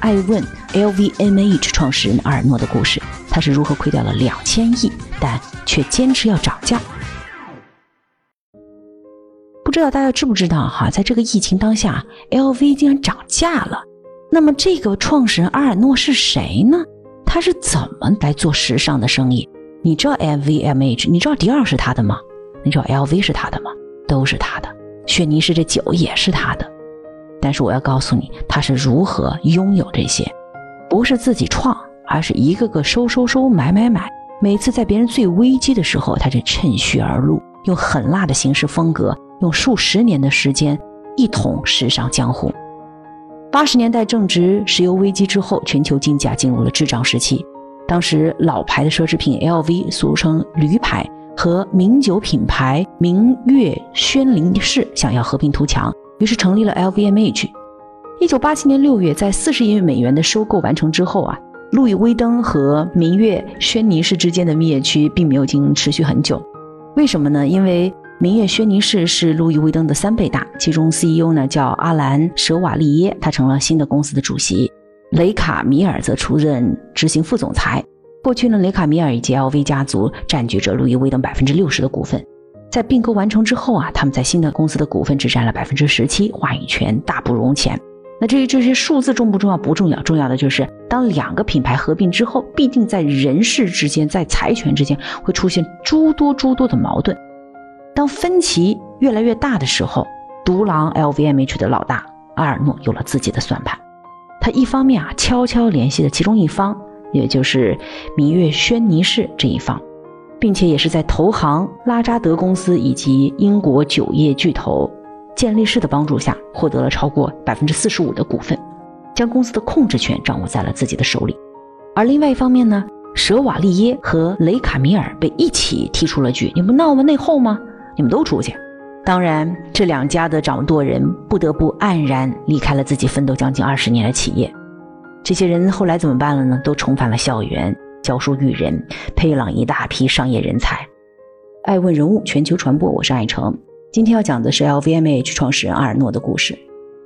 爱问 LVMH 创始人阿尔诺的故事。他是如何亏掉了两千亿，但却坚持要涨价？不知道大家知不知道哈，在这个疫情当下，LV 竟然涨价了。那么这个创始人阿尔诺是谁呢？他是怎么来做时尚的生意？你知道 LVMH？你知道迪奥是他的吗？你知道 LV 是他的吗？都是他的。轩尼诗这酒也是他的。但是我要告诉你，他是如何拥有这些，不是自己创，而是一个个收收收，买买买。每次在别人最危机的时候，他就趁虚而入，用狠辣的行事风格。用数十年的时间一统时尚江湖。八十年代正值石油危机之后，全球金价进入了滞涨时期。当时老牌的奢侈品 LV，俗称“驴牌”，和名酒品牌明月轩尼诗想要和平图强，于是成立了 LVMH。一九八七年六月，在四十亿美元的收购完成之后啊，路易威登和明月轩尼诗之间的蜜月区并没有经营持续很久。为什么呢？因为明月轩尼诗是路易威登的三倍大，其中 CEO 呢叫阿兰舍瓦利耶，他成了新的公司的主席。雷卡米尔则出任执行副总裁。过去呢，雷卡米尔以及 LV 家族占据着路易威登百分之六十的股份。在并购完成之后啊，他们在新的公司的股份只占了百分之十七，话语权大不如前。那至于这些数字重不重要？不重要，重要的就是当两个品牌合并之后，必定在人事之间、在财权之间会出现诸多诸多的矛盾。当分歧越来越大的时候，独狼 LVMH 的老大阿尔诺有了自己的算盘。他一方面啊悄悄联系了其中一方，也就是明月轩尼士这一方，并且也是在投行拉扎德公司以及英国酒业巨头健力士的帮助下，获得了超过百分之四十五的股份，将公司的控制权掌握在了自己的手里。而另外一方面呢，舍瓦利耶和雷卡米尔被一起踢出了局。你不闹吗？内讧吗？你们都出去。当然，这两家的掌舵人不得不黯然离开了自己奋斗将近二十年的企业。这些人后来怎么办了呢？都重返了校园，教书育人，培养一大批商业人才。爱问人物全球传播，我是爱成。今天要讲的是 LVMH 创始人阿尔诺的故事。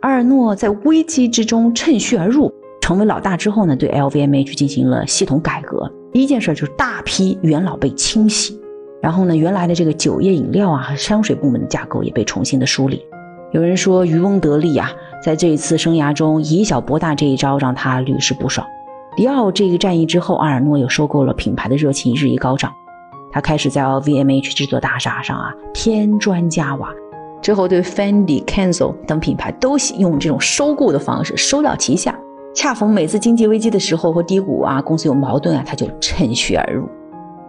阿尔诺在危机之中趁虚而入，成为老大之后呢，对 LVMH 进行了系统改革。第一件事就是大批元老被清洗。然后呢，原来的这个酒业饮料啊和香水部门的架构也被重新的梳理。有人说渔翁得利啊，在这一次生涯中以小博大这一招让他屡试不爽。迪奥这个战役之后，阿尔诺又收购了品牌的热情日益高涨，他开始在 LVMH 这座大厦上啊添砖加瓦。之后对 Fendi、Kenzo 等品牌都用这种收购的方式收到旗下。恰逢每次经济危机的时候和低谷啊，公司有矛盾啊，他就趁虚而入。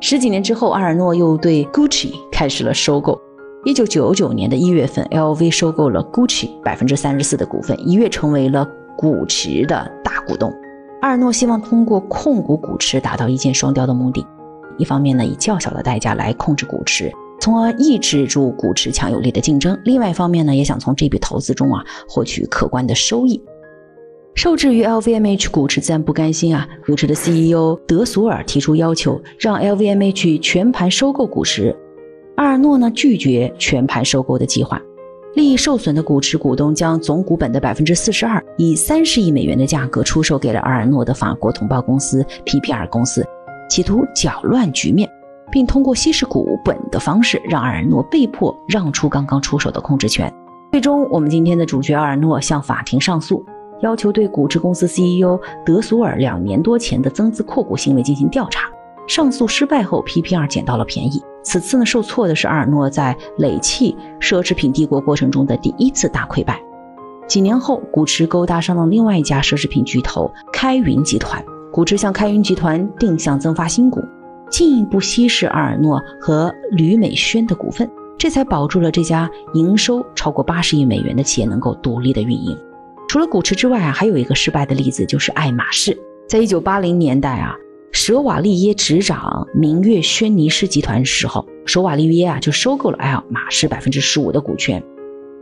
十几年之后，阿尔诺又对 Gucci 开始了收购。一九九九年的一月份，LV 收购了 Gucci 百分之三十四的股份，一跃成为了古驰的大股东。阿尔诺希望通过控股古驰达到一箭双雕的目的：一方面呢，以较小的代价来控制古驰，从而抑制住古驰强有力的竞争；另外一方面呢，也想从这笔投资中啊获取可观的收益。受制于 LVMH 股池自然不甘心啊，股池的 CEO 德索尔提出要求，让 LVMH 全盘收购股池。阿尔诺呢拒绝全盘收购的计划，利益受损的股池股东将总股本的百分之四十二以三十亿美元的价格出售给了阿尔诺的法国同胞公司 PPR 公司，企图搅乱局面，并通过稀释股本的方式让阿尔诺被迫让出刚刚出手的控制权。最终，我们今天的主角阿尔诺向法庭上诉。要求对古驰公司 CEO 德索尔两年多前的增资扩股行为进行调查。上诉失败后，PPR 捡到了便宜。此次呢，受挫的是阿尔诺在累砌奢侈品帝国过程中的第一次大溃败。几年后，古驰勾搭上了另外一家奢侈品巨头开云集团，古驰向开云集团定向增发新股，进一步稀释阿尔诺和吕美轩的股份，这才保住了这家营收超过八十亿美元的企业能够独立的运营。除了古驰之外啊，还有一个失败的例子，就是爱马仕。在一九八零年代啊，舍瓦利耶执掌明月轩尼诗集团时候，舍瓦利耶啊就收购了爱马仕百分之十五的股权。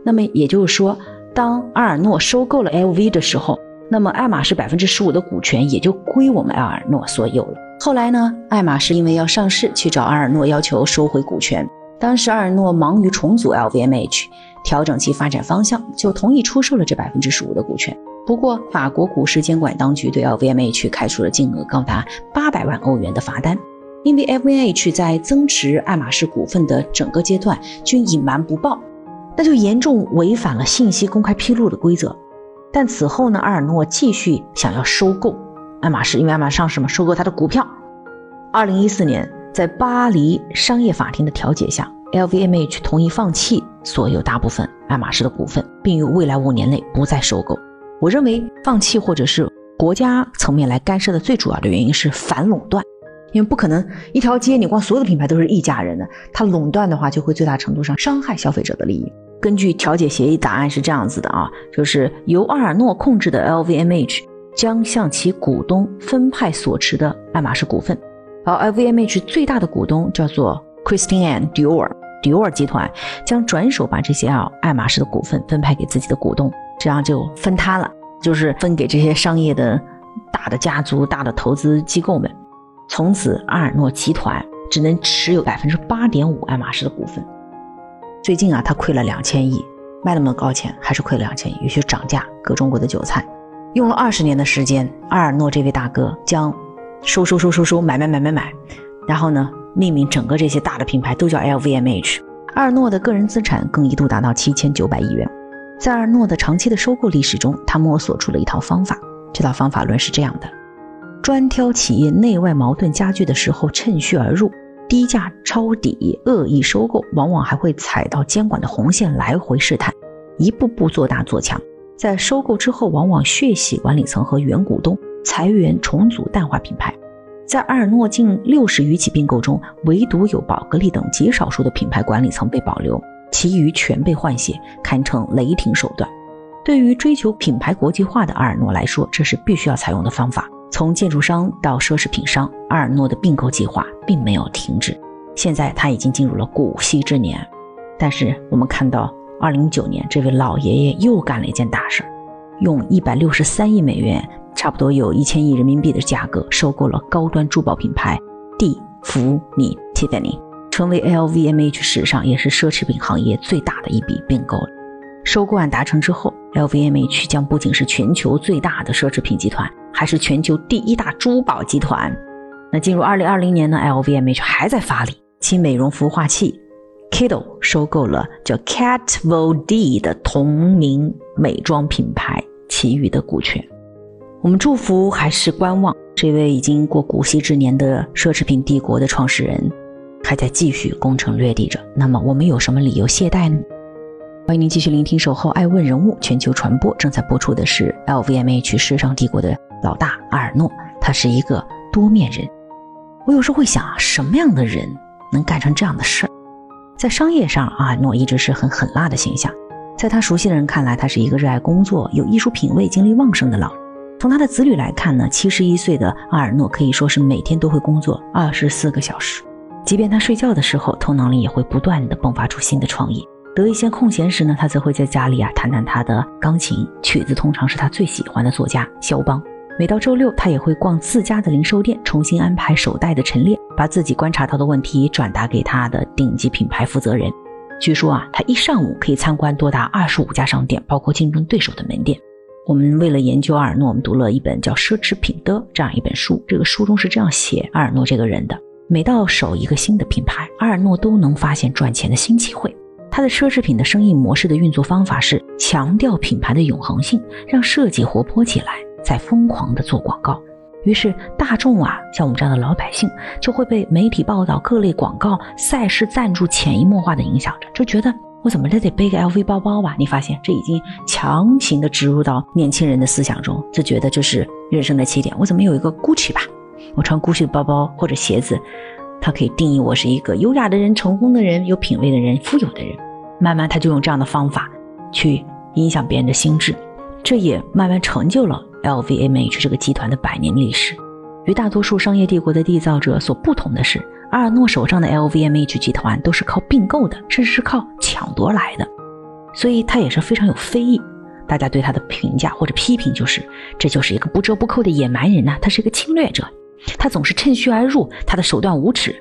那么也就是说，当阿尔诺收购了 LV 的时候，那么爱马仕百分之十五的股权也就归我们阿尔诺所有了。后来呢，爱马仕因为要上市，去找阿尔诺要求收回股权。当时阿尔诺忙于重组 LVMH，调整其发展方向，就同意出售了这百分之十五的股权。不过，法国股市监管当局对 LVMH 开出了金额高达八百万欧元的罚单，因为 LVMH 在增持爱马仕股份的整个阶段均隐瞒不报，那就严重违反了信息公开披露的规则。但此后呢，阿尔诺继续想要收购爱马仕，因为爱马仕上市嘛，收购他的股票。二零一四年，在巴黎商业法庭的调解下，LVMH 同意放弃所有大部分爱马仕的股份，并于未来五年内不再收购。我认为放弃或者是国家层面来干涉的最主要的原因是反垄断，因为不可能一条街你光所有的品牌都是一家人的，它垄断的话就会最大程度上伤害消费者的利益。根据调解协议答案是这样子的啊，就是由阿尔诺控制的 LVMH 将向其股东分派所持的爱马仕股份，而 LVMH 最大的股东叫做 Christian Dior，Dior 集团将转手把这些啊爱马仕的股份分派给自己的股东。这样就分摊了，就是分给这些商业的大的家族、大的投资机构们。从此，阿尔诺集团只能持有百分之八点五爱马仕的股份。最近啊，他亏了两千亿，卖那么高钱还是亏了两千亿，有些涨价，割中国的韭菜。用了二十年的时间，阿尔诺这位大哥将收收收收收买买买买买，然后呢，命名整个这些大的品牌都叫 LVMH。阿尔诺的个人资产更一度达到七千九百亿元。在阿尔诺的长期的收购历史中，他摸索出了一套方法。这套方法论是这样的：专挑企业内外矛盾加剧的时候趁虚而入，低价抄底，恶意收购，往往还会踩到监管的红线来回试探，一步步做大做强。在收购之后，往往血洗管理层和原股东，裁员重组淡化品牌。在阿尔诺近六十余起并购中，唯独有宝格丽等极少数的品牌管理层被保留。其余全被换血，堪称雷霆手段。对于追求品牌国际化的阿尔诺来说，这是必须要采用的方法。从建筑商到奢侈品商，阿尔诺的并购计划并没有停止。现在他已经进入了古稀之年，但是我们看到，二零一九年这位老爷爷又干了一件大事儿，用一百六十三亿美元，差不多有一千亿人民币的价格，收购了高端珠宝品牌蒂芙尼 （Tiffany）。成为 LVMH 史上也是奢侈品行业最大的一笔并购了。收购案达成之后，LVMH 将不仅是全球最大的奢侈品集团，还是全球第一大珠宝集团。那进入2020年呢，LVMH 还在发力，其美容孵化器 Kiddo 收购了叫 Kat Von D 的同名美妆品牌其余的股权。我们祝福还是观望这位已经过古稀之年的奢侈品帝国的创始人。还在继续攻城略地着，那么我们有什么理由懈怠呢？欢迎您继续聆听《守候爱问人物全球传播》，正在播出的是 LVMH 时尚帝国的老大阿尔诺，他是一个多面人。我有时候会想啊，什么样的人能干成这样的事儿？在商业上，阿尔诺一直是很狠辣的形象，在他熟悉的人看来，他是一个热爱工作、有艺术品味、精力旺盛的老。从他的子女来看呢，七十一岁的阿尔诺可以说是每天都会工作二十四个小时。即便他睡觉的时候，头脑里也会不断的迸发出新的创意。得一些空闲时呢，他则会在家里啊弹弹他的钢琴，曲子通常是他最喜欢的作家肖邦。每到周六，他也会逛自家的零售店，重新安排手袋的陈列，把自己观察到的问题转达给他的顶级品牌负责人。据说啊，他一上午可以参观多达二十五家商店，包括竞争对手的门店。我们为了研究阿尔诺，我们读了一本叫《奢侈品的》这样一本书。这个书中是这样写阿尔诺这个人的。每到手一个新的品牌，阿尔诺都能发现赚钱的新机会。他的奢侈品的生意模式的运作方法是强调品牌的永恒性，让设计活泼起来，再疯狂的做广告。于是大众啊，像我们这样的老百姓，就会被媒体报道、各类广告、赛事赞助潜移默化的影响着，就觉得我怎么着得背个 LV 包包吧？你发现这已经强行的植入到年轻人的思想中，就觉得这是人生的起点。我怎么有一个 Gucci 吧？我穿 GUCCI 的包包或者鞋子，它可以定义我是一个优雅的人、成功的人、有品位的人、富有的人。慢慢，他就用这样的方法去影响别人的心智，这也慢慢成就了 LVMH 这个集团的百年历史。与大多数商业帝国的缔造者所不同的是，阿尔诺手上的 LVMH 集团都是靠并购的，甚至是靠抢夺来的，所以他也是非常有非议。大家对他的评价或者批评就是，这就是一个不折不扣的野蛮人呐，他是一个侵略者，他总是趁虚而入，他的手段无耻。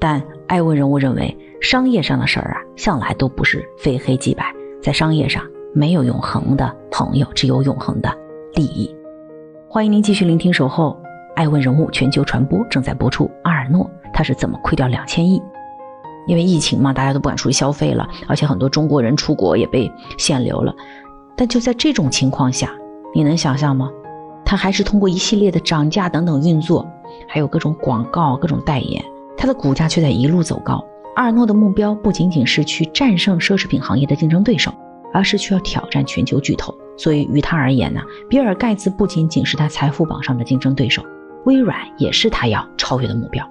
但艾问人物认为，商业上的事儿啊，向来都不是非黑即白，在商业上没有永恒的朋友，只有永恒的利益。欢迎您继续聆听《守候》。爱问人物全球传播正在播出。阿尔诺他是怎么亏掉两千亿？因为疫情嘛，大家都不敢出去消费了，而且很多中国人出国也被限流了。但就在这种情况下，你能想象吗？他还是通过一系列的涨价等等运作，还有各种广告、各种代言，他的股价却在一路走高。阿尔诺的目标不仅仅是去战胜奢侈品行业的竞争对手，而是需要挑战全球巨头。所以于他而言呢，比尔盖茨不仅仅是他财富榜上的竞争对手。微软也是他要超越的目标。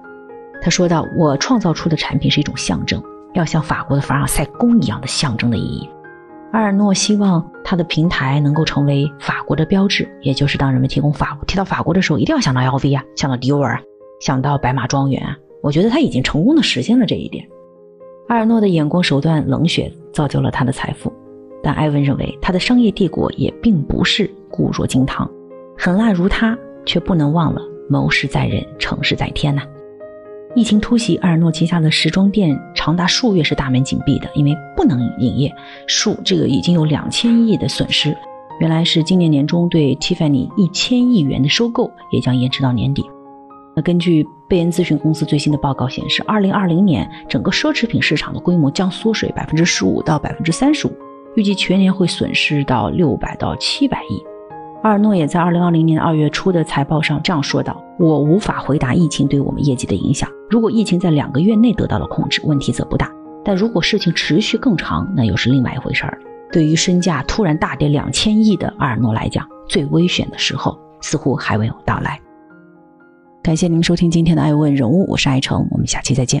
他说道：“我创造出的产品是一种象征，要像法国的凡尔赛宫一样的象征的意义。”阿尔诺希望他的平台能够成为法国的标志，也就是当人们提供法提到法国的时候，一定要想到 LV 啊，想到迪奥啊，想到白马庄园啊。我觉得他已经成功的实现了这一点。阿尔诺的眼光、手段、冷血造就了他的财富，但艾文认为他的商业帝国也并不是固若金汤，狠辣如他，却不能忘了。谋事在人，成事在天呐！疫情突袭，阿尔诺旗下的时装店长达数月是大门紧闭的，因为不能营业，数这个已经有两千亿的损失。原来是今年年中对 Tiffany 一千亿元的收购也将延迟到年底。那根据贝恩咨询公司最新的报告显示，二零二零年整个奢侈品市场的规模将缩水百分之十五到百分之三十五，预计全年会损失到六百到七百亿。阿尔诺也在二零二零年二月初的财报上这样说道：“我无法回答疫情对我们业绩的影响。如果疫情在两个月内得到了控制，问题则不大；但如果事情持续更长，那又是另外一回事儿。对于身价突然大跌两千亿的阿尔诺来讲，最危险的时候似乎还未有到来。”感谢您收听今天的《爱问人物》，我是爱成，我们下期再见。